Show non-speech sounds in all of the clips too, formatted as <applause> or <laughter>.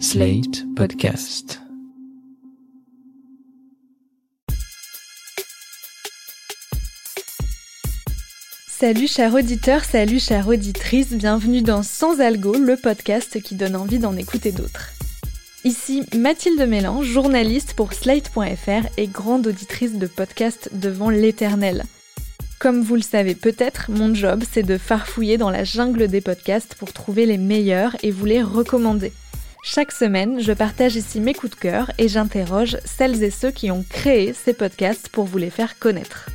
Slate Podcast. Salut chers auditeurs, salut chères auditrices, bienvenue dans Sans Algo, le podcast qui donne envie d'en écouter d'autres. Ici Mathilde Mélan, journaliste pour Slate.fr et grande auditrice de podcasts devant l'éternel. Comme vous le savez peut-être, mon job c'est de farfouiller dans la jungle des podcasts pour trouver les meilleurs et vous les recommander. Chaque semaine, je partage ici mes coups de cœur et j'interroge celles et ceux qui ont créé ces podcasts pour vous les faire connaître.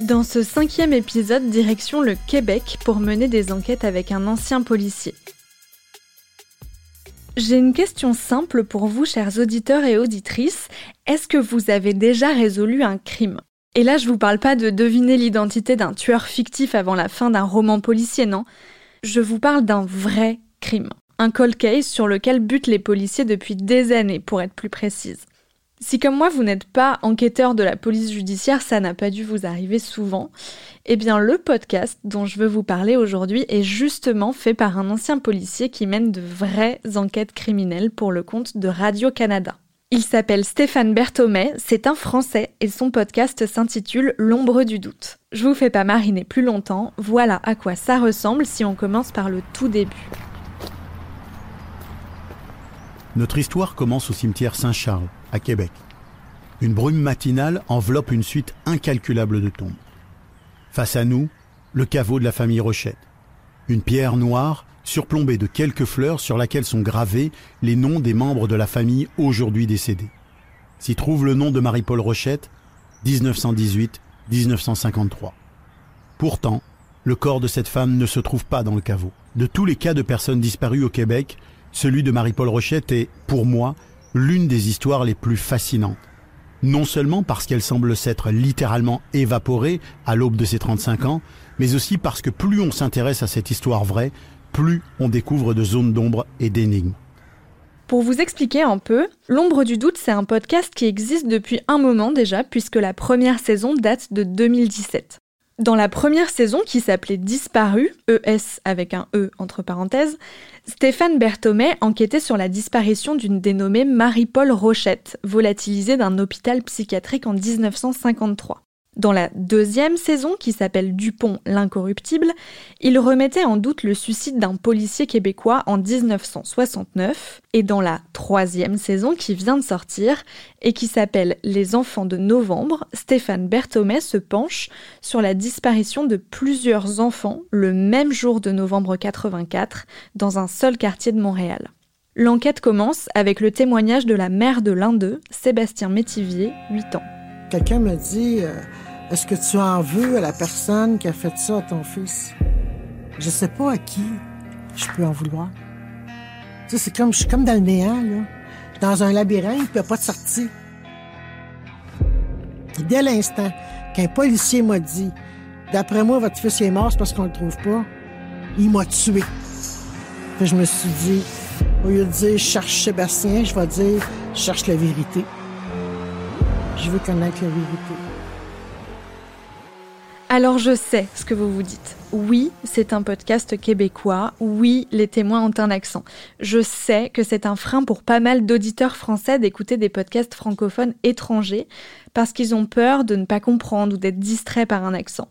Dans ce cinquième épisode, direction le Québec pour mener des enquêtes avec un ancien policier. J'ai une question simple pour vous, chers auditeurs et auditrices. Est-ce que vous avez déjà résolu un crime? Et là, je vous parle pas de deviner l'identité d'un tueur fictif avant la fin d'un roman policier, non. Je vous parle d'un vrai crime. Un cold case sur lequel butent les policiers depuis des années, pour être plus précise. Si comme moi vous n'êtes pas enquêteur de la police judiciaire, ça n'a pas dû vous arriver souvent, eh bien le podcast dont je veux vous parler aujourd'hui est justement fait par un ancien policier qui mène de vraies enquêtes criminelles pour le compte de Radio-Canada. Il s'appelle Stéphane Berthomet, c'est un Français et son podcast s'intitule L'ombre du doute. Je vous fais pas mariner plus longtemps, voilà à quoi ça ressemble si on commence par le tout début. Notre histoire commence au cimetière Saint-Charles, à Québec. Une brume matinale enveloppe une suite incalculable de tombes. Face à nous, le caveau de la famille Rochette. Une pierre noire surplombée de quelques fleurs sur laquelle sont gravés les noms des membres de la famille aujourd'hui décédés. S'y trouve le nom de Marie-Paul Rochette, 1918-1953. Pourtant, le corps de cette femme ne se trouve pas dans le caveau. De tous les cas de personnes disparues au Québec, celui de Marie-Paul Rochette est, pour moi, l'une des histoires les plus fascinantes. Non seulement parce qu'elle semble s'être littéralement évaporée à l'aube de ses 35 ans, mais aussi parce que plus on s'intéresse à cette histoire vraie, plus on découvre de zones d'ombre et d'énigmes. Pour vous expliquer un peu, L'ombre du doute, c'est un podcast qui existe depuis un moment déjà, puisque la première saison date de 2017. Dans la première saison, qui s'appelait Disparu, ES avec un E entre parenthèses, Stéphane Berthomet enquêtait sur la disparition d'une dénommée Marie-Paul Rochette, volatilisée d'un hôpital psychiatrique en 1953. Dans la deuxième saison, qui s'appelle Dupont l'incorruptible, il remettait en doute le suicide d'un policier québécois en 1969, et dans la troisième saison qui vient de sortir, et qui s'appelle Les enfants de novembre, Stéphane Berthomet se penche sur la disparition de plusieurs enfants le même jour de novembre 84 dans un seul quartier de Montréal. L'enquête commence avec le témoignage de la mère de l'un d'eux, Sébastien Métivier, 8 ans. Quelqu'un me dit euh, Est-ce que tu en veux à la personne qui a fait ça à ton fils? Je sais pas à qui je peux en vouloir. C'est comme je suis comme dans le néant, là. Dans un labyrinthe, il n'y a pas de sortie. Dès l'instant qu'un policier m'a dit D'après moi, votre fils est mort, parce qu'on le trouve pas, il m'a tué. Puis je me suis dit, au lieu de dire cherche Sébastien, je vais dire cherche la vérité. Je veux la vérité. Alors je sais ce que vous vous dites. Oui, c'est un podcast québécois. Oui, les témoins ont un accent. Je sais que c'est un frein pour pas mal d'auditeurs français d'écouter des podcasts francophones étrangers parce qu'ils ont peur de ne pas comprendre ou d'être distraits par un accent.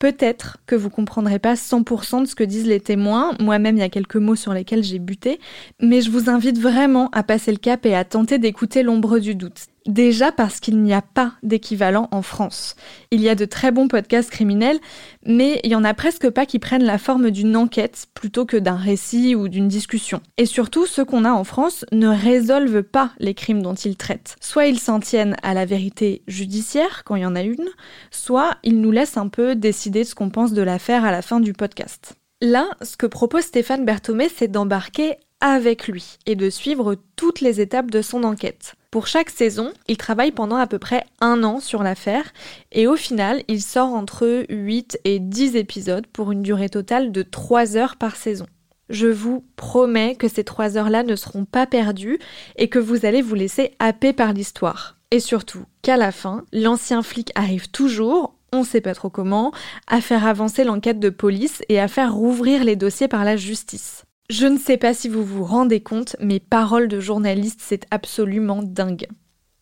Peut-être que vous comprendrez pas 100% de ce que disent les témoins, moi-même il y a quelques mots sur lesquels j'ai buté, mais je vous invite vraiment à passer le cap et à tenter d'écouter l'ombre du doute. Déjà parce qu'il n'y a pas d'équivalent en France. Il y a de très bons podcasts criminels, mais il y en a presque pas qui prennent la forme d'une enquête plutôt que d'un récit ou d'une discussion. Et surtout, ceux qu'on a en France ne résolvent pas les crimes dont ils traitent. Soit ils s'en tiennent à la vérité judiciaire quand il y en a une, soit ils nous laissent un peu décider ce qu'on pense de l'affaire à la fin du podcast. Là, ce que propose Stéphane Berthomé, c'est d'embarquer avec lui et de suivre toutes les étapes de son enquête. Pour chaque saison, il travaille pendant à peu près un an sur l'affaire et au final, il sort entre 8 et 10 épisodes pour une durée totale de 3 heures par saison. Je vous promets que ces 3 heures-là ne seront pas perdues et que vous allez vous laisser happer par l'histoire. Et surtout qu'à la fin, l'ancien flic arrive toujours, on sait pas trop comment, à faire avancer l'enquête de police et à faire rouvrir les dossiers par la justice. Je ne sais pas si vous vous rendez compte, mais paroles de journaliste, c'est absolument dingue.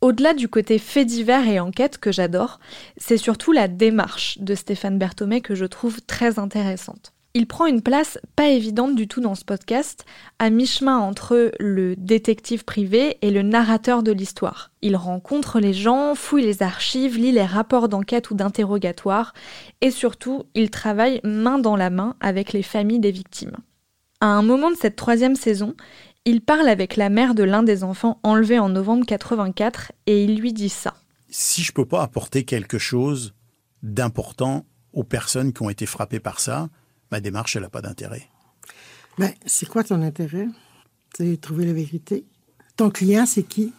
Au-delà du côté fait divers et enquête que j'adore, c'est surtout la démarche de Stéphane Berthomé que je trouve très intéressante. Il prend une place pas évidente du tout dans ce podcast, à mi-chemin entre le détective privé et le narrateur de l'histoire. Il rencontre les gens, fouille les archives, lit les rapports d'enquête ou d'interrogatoire, et surtout, il travaille main dans la main avec les familles des victimes. À un moment de cette troisième saison, il parle avec la mère de l'un des enfants enlevés en novembre 84 et il lui dit ça. Si je peux pas apporter quelque chose d'important aux personnes qui ont été frappées par ça, ma démarche, elle n'a pas d'intérêt. Ben, c'est quoi ton intérêt? C'est trouver la vérité. Ton client, c'est qui?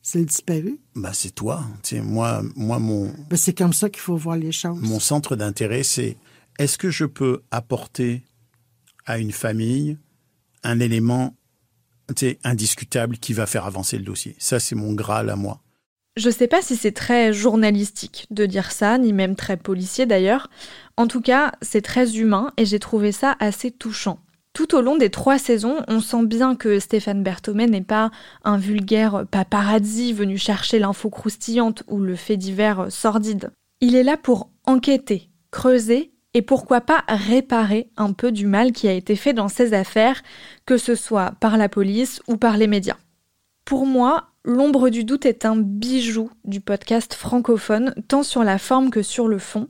C'est le disparu? Ben, c'est toi. moi, moi, mon. Ben, c'est comme ça qu'il faut voir les choses. Mon centre d'intérêt, c'est est-ce que je peux apporter à une famille un élément indiscutable qui va faire avancer le dossier. Ça, c'est mon Graal à moi. Je sais pas si c'est très journalistique de dire ça, ni même très policier d'ailleurs. En tout cas, c'est très humain et j'ai trouvé ça assez touchant. Tout au long des trois saisons, on sent bien que Stéphane Berthomé n'est pas un vulgaire paparazzi venu chercher l'info croustillante ou le fait divers sordide. Il est là pour enquêter, creuser et pourquoi pas réparer un peu du mal qui a été fait dans ces affaires, que ce soit par la police ou par les médias. Pour moi, L'ombre du doute est un bijou du podcast francophone, tant sur la forme que sur le fond.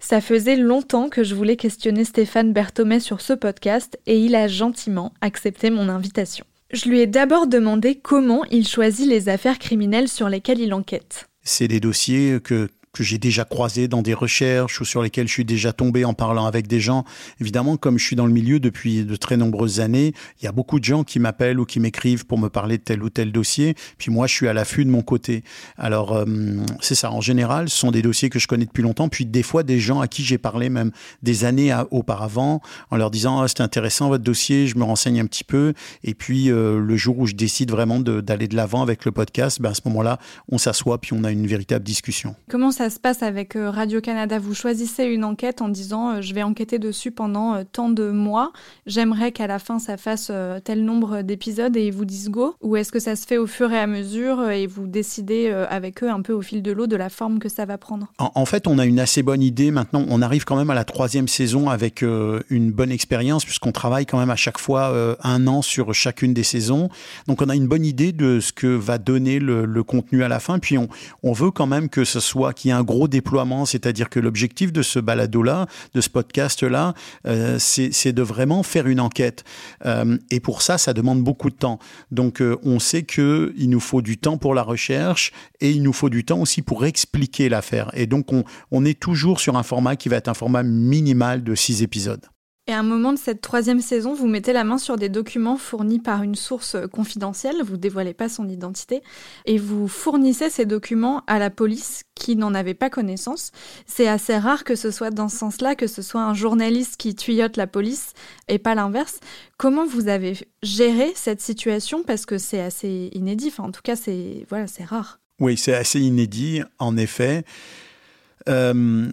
Ça faisait longtemps que je voulais questionner Stéphane Berthomé sur ce podcast et il a gentiment accepté mon invitation. Je lui ai d'abord demandé comment il choisit les affaires criminelles sur lesquelles il enquête. C'est des dossiers que que j'ai déjà croisé dans des recherches ou sur lesquelles je suis déjà tombé en parlant avec des gens. Évidemment, comme je suis dans le milieu depuis de très nombreuses années, il y a beaucoup de gens qui m'appellent ou qui m'écrivent pour me parler de tel ou tel dossier. Puis moi, je suis à l'affût de mon côté. Alors, euh, c'est ça. En général, ce sont des dossiers que je connais depuis longtemps. Puis des fois, des gens à qui j'ai parlé même des années auparavant en leur disant ah, c'est intéressant votre dossier, je me renseigne un petit peu. Et puis euh, le jour où je décide vraiment d'aller de l'avant avec le podcast, ben, à ce moment-là, on s'assoit puis on a une véritable discussion. Se passe avec euh, Radio-Canada Vous choisissez une enquête en disant euh, je vais enquêter dessus pendant euh, tant de mois, j'aimerais qu'à la fin ça fasse tel nombre d'épisodes et ils vous disent go Ou est-ce que ça se fait au fur et à mesure et vous décidez avec eux un peu au fil de l'eau de la forme que ça va prendre? En, fait, on a une assez bonne idée maintenant. On arrive quand même à la troisième saison avec une bonne expérience puisqu'on travaille quand même à chaque fois un an sur chacune des saisons. Donc on a une bonne idée de ce que va donner le, contenu à la fin. Puis on, veut quand même que ce soit qu'il un gros déploiement, c'est-à-dire que l'objectif de ce balado-là, de ce podcast-là, euh, c'est de vraiment faire une enquête. Euh, et pour ça, ça demande beaucoup de temps. Donc, euh, on sait qu'il nous faut du temps pour la recherche et il nous faut du temps aussi pour expliquer l'affaire. Et donc, on, on est toujours sur un format qui va être un format minimal de six épisodes. Et à un moment de cette troisième saison, vous mettez la main sur des documents fournis par une source confidentielle, vous dévoilez pas son identité, et vous fournissez ces documents à la police qui n'en avait pas connaissance. C'est assez rare que ce soit dans ce sens-là, que ce soit un journaliste qui tuyote la police et pas l'inverse. Comment vous avez géré cette situation? Parce que c'est assez inédit, enfin, en tout cas c'est voilà, c'est rare. Oui, c'est assez inédit, en effet. Euh,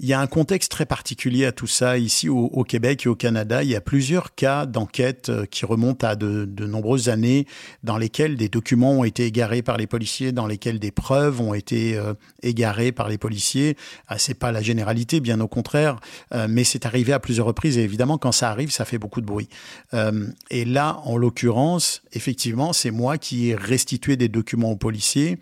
il y a un contexte très particulier à tout ça. Ici, au, Québec et au Canada, il y a plusieurs cas d'enquête euh, qui remontent à de, nombreuses années, dans lesquels des documents ont été égarés par les policiers, dans lesquels des preuves ont été euh, égarées par les policiers. Ah, c'est pas la généralité, bien au contraire, mais c'est arrivé à plusieurs reprises. Et évidemment, quand ça arrive, ça fait beaucoup de bruit. et là, en l'occurrence, effectivement, c'est moi qui ai restitué des documents aux policiers.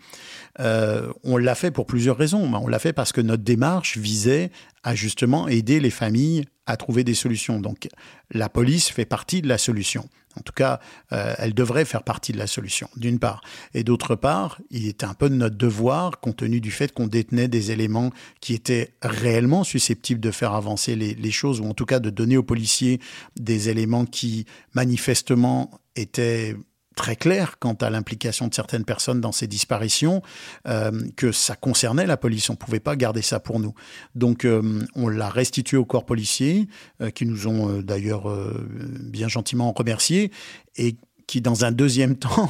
on l'a fait pour plusieurs raisons. On l'a fait parce que notre démarche visait à justement aider les familles à trouver des solutions. Donc la police fait partie de la solution. En tout cas, euh, elle devrait faire partie de la solution, d'une part. Et d'autre part, il était un peu de notre devoir, compte tenu du fait qu'on détenait des éléments qui étaient réellement susceptibles de faire avancer les, les choses, ou en tout cas de donner aux policiers des éléments qui manifestement étaient très clair quant à l'implication de certaines personnes dans ces disparitions, euh, que ça concernait la police. On ne pouvait pas garder ça pour nous. Donc, euh, on l'a restitué aux corps policiers, euh, qui nous ont d'ailleurs bien gentiment remerciés. Et qui, dans un deuxième <laughs> temps,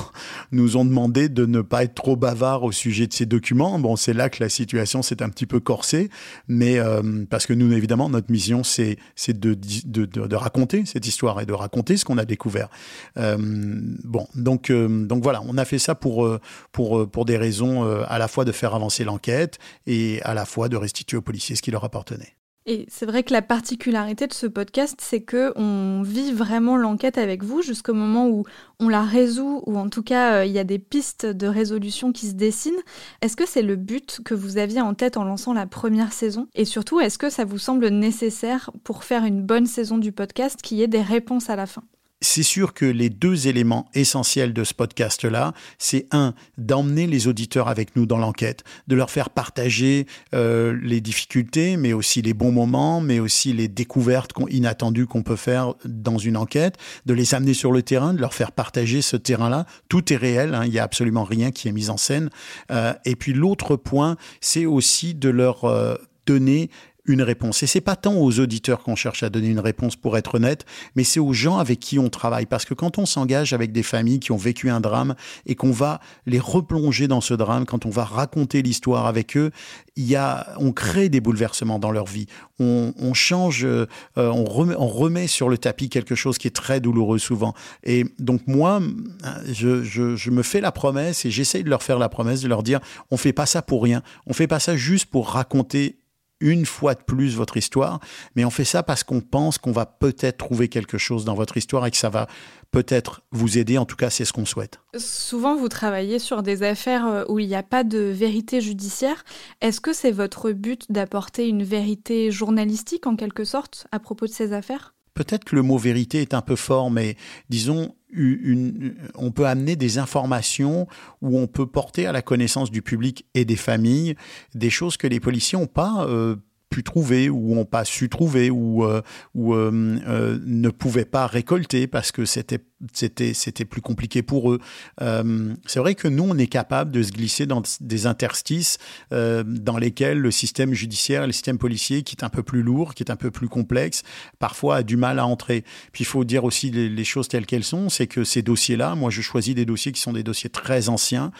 nous ont demandé de ne pas être trop bavard au sujet de ces documents. Bon, c'est là que la situation s'est un petit peu corsée, mais euh, parce que nous, évidemment, notre mission, c'est de, de, de, raconter cette histoire et de raconter ce qu'on a découvert. Euh, bon, donc, euh, donc voilà, on a fait ça pour, pour, pour des raisons à la fois de faire avancer l'enquête et à la fois de restituer aux policiers ce qui leur appartenait. Et c'est vrai que la particularité de ce podcast, c'est que on vit vraiment l'enquête avec vous jusqu'au moment où on la résout, ou en tout cas, euh, il y a des pistes de résolution qui se dessinent. Est-ce que c'est le but que vous aviez en tête en lançant la première saison? Et surtout, est-ce que ça vous semble nécessaire pour faire une bonne saison du podcast qu'il y ait des réponses à la fin? C'est sûr que les deux éléments essentiels de ce podcast-là, c'est un, d'emmener les auditeurs avec nous dans l'enquête, de leur faire partager euh, les difficultés, mais aussi les bons moments, mais aussi les découvertes inattendues qu'on peut faire dans une enquête, de les amener sur le terrain, de leur faire partager ce terrain-là. Tout est réel, hein, il n'y a absolument rien qui est mis en scène. Euh, et puis l'autre point, c'est aussi de leur euh, donner une réponse. Et c'est pas tant aux auditeurs qu'on cherche à donner une réponse pour être honnête, mais c'est aux gens avec qui on travaille. Parce que quand on s'engage avec des familles qui ont vécu un drame et qu'on va les replonger dans ce drame, quand on va raconter l'histoire avec eux, il y a, on crée des bouleversements dans leur vie. On, on change, euh, on, remet, on remet sur le tapis quelque chose qui est très douloureux souvent. Et donc moi, je, je, je me fais la promesse et j'essaye de leur faire la promesse de leur dire, on fait pas ça pour rien. On fait pas ça juste pour raconter une fois de plus votre histoire, mais on fait ça parce qu'on pense qu'on va peut-être trouver quelque chose dans votre histoire et que ça va peut-être vous aider. En tout cas, c'est ce qu'on souhaite. Souvent, vous travaillez sur des affaires euh, où il n'y a pas de vérité judiciaire. Est-ce que c'est votre but d'apporter une vérité journalistique en quelque sorte à propos de ces affaires? Peut-être que le mot vérité est un peu fort, mais disons, on peut amener des informations où on peut porter à la connaissance du public et des familles des choses que les policiers n'ont pas euh, pu trouver ou n'ont pas su trouver ou, euh, euh, ne pouvaient pas récolter parce que c'était c'était c'était plus compliqué pour eux. Euh, c'est vrai que nous, on est capable de se glisser dans des interstices euh, dans lesquels le système judiciaire, le système policier, qui est un peu plus lourd, qui est un peu plus complexe, parfois a du mal à entrer. Puis il faut dire aussi les, choses telles qu'elles sont, c'est que ces dossiers-là, moi je choisis des dossiers qui sont des dossiers très anciens.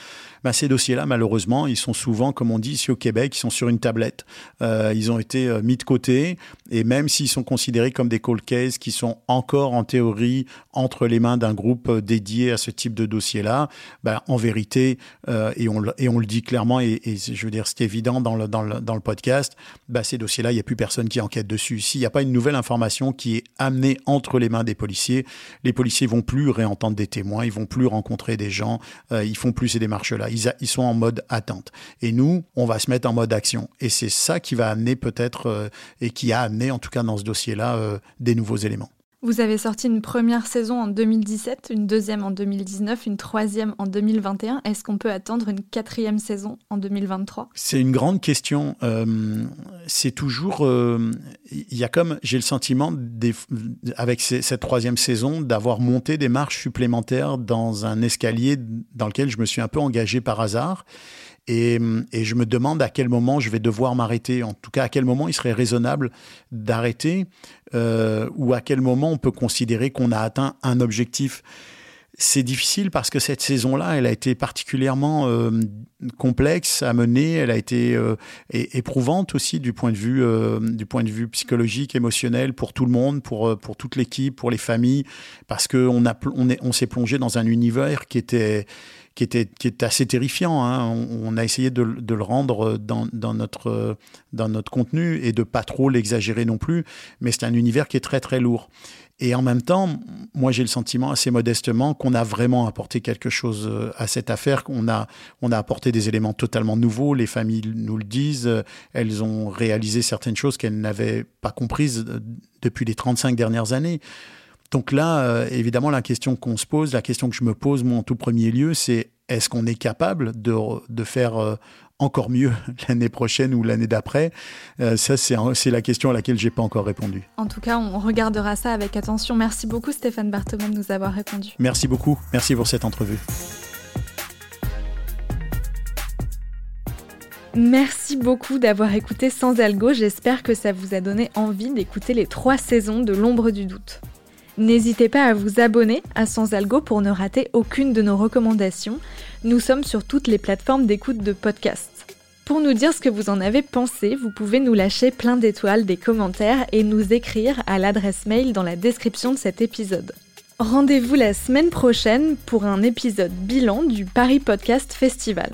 Ben, ces dossiers-là, malheureusement, ils sont souvent, comme on dit ici au Québec, ils sont sur une tablette. Euh, ils ont été mis de côté, et même s'ils sont considérés comme des cold cases qui sont encore en théorie entre les mains d'un groupe euh, dédié à ce type de dossier-là, ben, en vérité, euh, et, on, le dit clairement, et, je veux dire, c'est évident dans le, dans le, podcast, ben, ces dossiers-là, il n'y a plus personne qui enquête dessus. S'il n'y a pas une nouvelle information qui est amenée entre les mains des policiers, les policiers vont plus réentendre des témoins, ils vont plus rencontrer des gens, euh, ils font plus ces démarches-là. Ils, ils sont en mode attente. Et nous, on va se mettre en mode action. Et c'est ça qui va amener peut-être, et qui a amené en tout cas dans ce dossier-là, des nouveaux éléments. Vous avez sorti une première saison en 2017, une deuxième en 2019, une troisième en 2021. Est-ce qu'on peut attendre une quatrième saison en 2023 C'est une grande question. Euh, c'est toujours, euh, il y a comme, j'ai le sentiment, avec cette troisième saison, d'avoir monté des marches supplémentaires dans un escalier dans lequel je me suis un peu engagé par hasard. Et, je me demande à quel moment je vais devoir m'arrêter. En tout cas, à quel moment il serait raisonnable d'arrêter euh, ou à quel moment on peut considérer qu'on a atteint un objectif. C'est difficile parce que cette saison-là, elle a été particulièrement euh, complexe à mener, elle a été euh, éprouvante aussi du point de vue du point de vue psychologique, émotionnel pour tout le monde, pour pour toute l'équipe, pour les familles, parce que on a on on s'est plongé dans un univers qui était qui était qui est assez terrifiant. Hein. On, a essayé de, de le rendre dans, dans, notre dans notre contenu et de pas trop l'exagérer non plus, mais c'est un univers qui est très très lourd. Et en même temps, moi j'ai le sentiment assez modestement qu'on a vraiment apporté quelque chose euh, à cette affaire, qu'on a, on a apporté des éléments totalement nouveaux, les familles nous le disent, elles ont réalisé certaines choses qu'elles n'avaient pas comprises euh, depuis les 35 dernières années. Donc là, euh, évidemment, la question qu'on se pose, la question que je me pose, moi, en tout premier lieu, c'est est-ce qu'on est capable de, de faire euh, encore mieux <laughs> l'année prochaine ou l'année d'après? Euh, Ça, c'est la question à laquelle j'ai pas encore répondu. En tout cas, on regardera ça avec attention. Merci beaucoup, Stéphane Barthelon, de nous avoir répondu. Merci beaucoup. Merci pour cette entrevue. Merci beaucoup d'avoir écouté Sans Algo. J'espère que ça vous a donné envie d'écouter les trois saisons de L'ombre du doute. N'hésitez pas à vous abonner à Sans Algo pour ne rater aucune de nos recommandations. Nous sommes sur toutes les plateformes d'écoute de podcasts. Pour nous dire ce que vous en avez pensé, vous pouvez nous lâcher plein d'étoiles, des commentaires et nous écrire à l'adresse mail dans la description de cet épisode. Rendez-vous la semaine prochaine pour un épisode bilan du Paris Podcast Festival.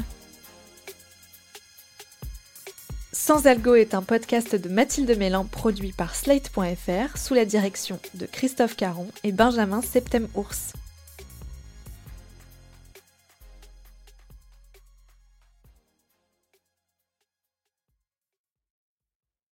Sans Algo est un podcast de Mathilde Mélan produit par Slate.fr sous la direction de Christophe Caron et Benjamin Septem-Ours.